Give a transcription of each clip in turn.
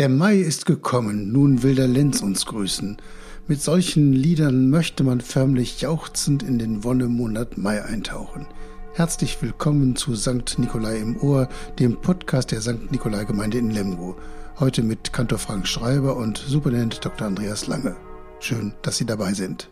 Der Mai ist gekommen, nun will der Lenz uns grüßen. Mit solchen Liedern möchte man förmlich jauchzend in den Wonnemonat Mai eintauchen. Herzlich willkommen zu St. Nikolai im Ohr, dem Podcast der St. Nikolai Gemeinde in Lemgo. Heute mit Kantor Frank Schreiber und Superintendent Dr. Andreas Lange. Schön, dass Sie dabei sind.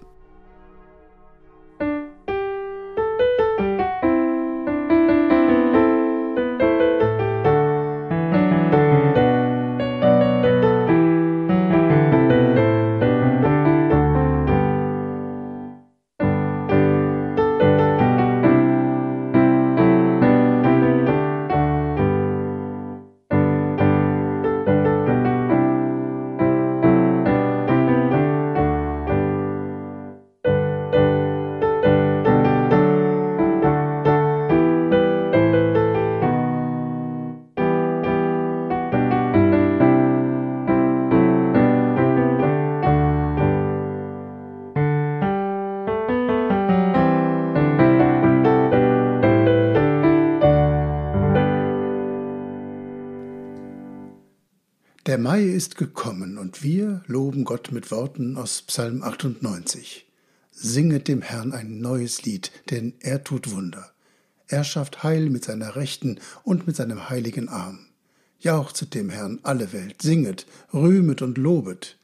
Der Mai ist gekommen und wir loben Gott mit Worten aus Psalm 98. Singet dem Herrn ein neues Lied, denn er tut Wunder. Er schafft Heil mit seiner Rechten und mit seinem heiligen Arm. Jauchzet dem Herrn alle Welt, singet, rühmet und lobet.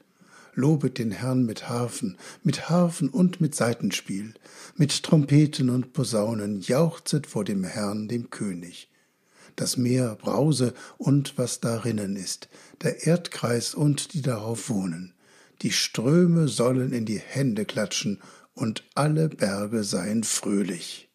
Lobet den Herrn mit Harfen, mit Harfen und mit Saitenspiel, mit Trompeten und Posaunen, jauchzet vor dem Herrn, dem König das Meer brause und was darinnen ist, der Erdkreis und die darauf wohnen. Die Ströme sollen in die Hände klatschen und alle Berge seien fröhlich.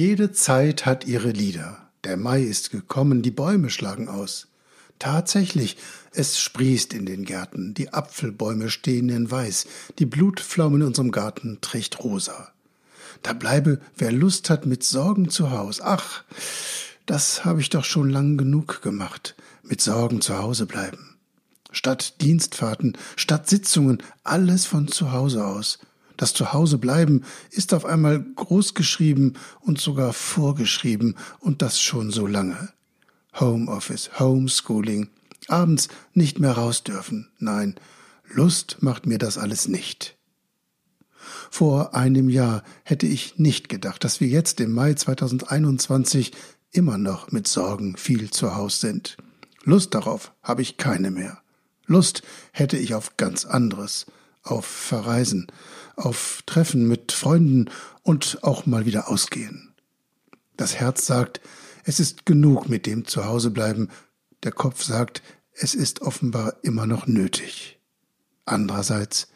Jede Zeit hat ihre Lieder. Der Mai ist gekommen, die Bäume schlagen aus. Tatsächlich, es sprießt in den Gärten, die Apfelbäume stehen in Weiß, die Blutpflaume in unserem Garten trägt rosa. Da bleibe, wer Lust hat, mit Sorgen zu Haus. Ach, das habe ich doch schon lang genug gemacht, mit Sorgen zu Hause bleiben. Statt Dienstfahrten, statt Sitzungen, alles von zu Hause aus. Das Zuhausebleiben ist auf einmal großgeschrieben und sogar vorgeschrieben und das schon so lange. Homeoffice, Homeschooling, abends nicht mehr raus dürfen. Nein, Lust macht mir das alles nicht. Vor einem Jahr hätte ich nicht gedacht, dass wir jetzt im Mai 2021 immer noch mit Sorgen viel zu Haus sind. Lust darauf habe ich keine mehr. Lust hätte ich auf ganz anderes, auf Verreisen, auf Treffen mit Freunden und auch mal wieder ausgehen. Das Herz sagt, es ist genug mit dem Zuhausebleiben, der Kopf sagt, es ist offenbar immer noch nötig. Andererseits,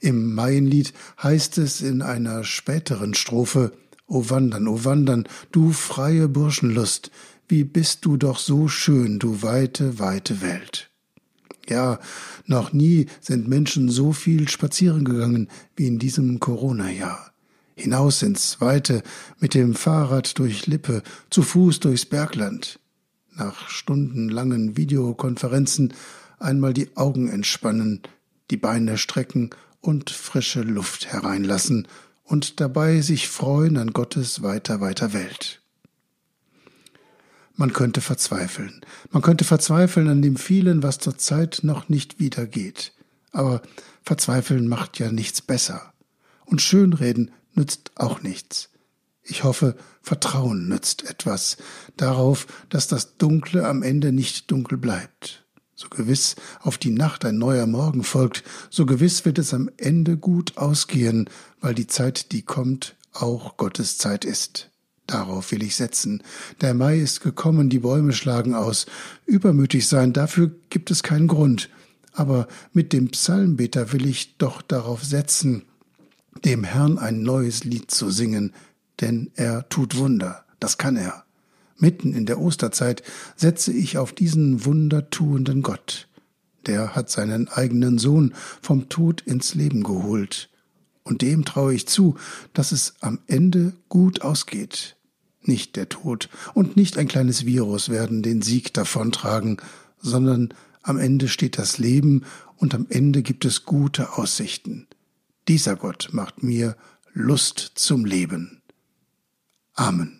im Maienlied heißt es in einer späteren Strophe, O wandern, o wandern, du freie Burschenlust, wie bist du doch so schön, du weite, weite Welt. Ja, noch nie sind Menschen so viel spazieren gegangen wie in diesem Corona-Jahr. Hinaus ins Weite, mit dem Fahrrad durch Lippe, zu Fuß durchs Bergland. Nach stundenlangen Videokonferenzen einmal die Augen entspannen, die Beine strecken und frische Luft hereinlassen und dabei sich freuen an Gottes weiter, weiter Welt. Man könnte verzweifeln. Man könnte verzweifeln an dem vielen, was zurzeit noch nicht wieder geht. Aber verzweifeln macht ja nichts besser. Und Schönreden nützt auch nichts. Ich hoffe, Vertrauen nützt etwas darauf, dass das Dunkle am Ende nicht dunkel bleibt, So gewiss auf die Nacht ein neuer Morgen folgt, so gewiss wird es am Ende gut ausgehen, weil die Zeit, die kommt, auch Gottes Zeit ist. Darauf will ich setzen. Der Mai ist gekommen, die Bäume schlagen aus. Übermütig sein, dafür gibt es keinen Grund. Aber mit dem Psalmbeter will ich doch darauf setzen, dem Herrn ein neues Lied zu singen, denn er tut Wunder, das kann er. Mitten in der Osterzeit setze ich auf diesen wundertuenden Gott. Der hat seinen eigenen Sohn vom Tod ins Leben geholt. Und dem traue ich zu, dass es am Ende gut ausgeht. Nicht der Tod und nicht ein kleines Virus werden den Sieg davontragen, sondern am Ende steht das Leben und am Ende gibt es gute Aussichten. Dieser Gott macht mir Lust zum Leben. Amen.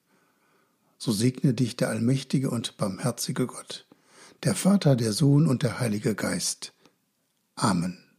so segne dich der allmächtige und barmherzige Gott, der Vater, der Sohn und der Heilige Geist. Amen.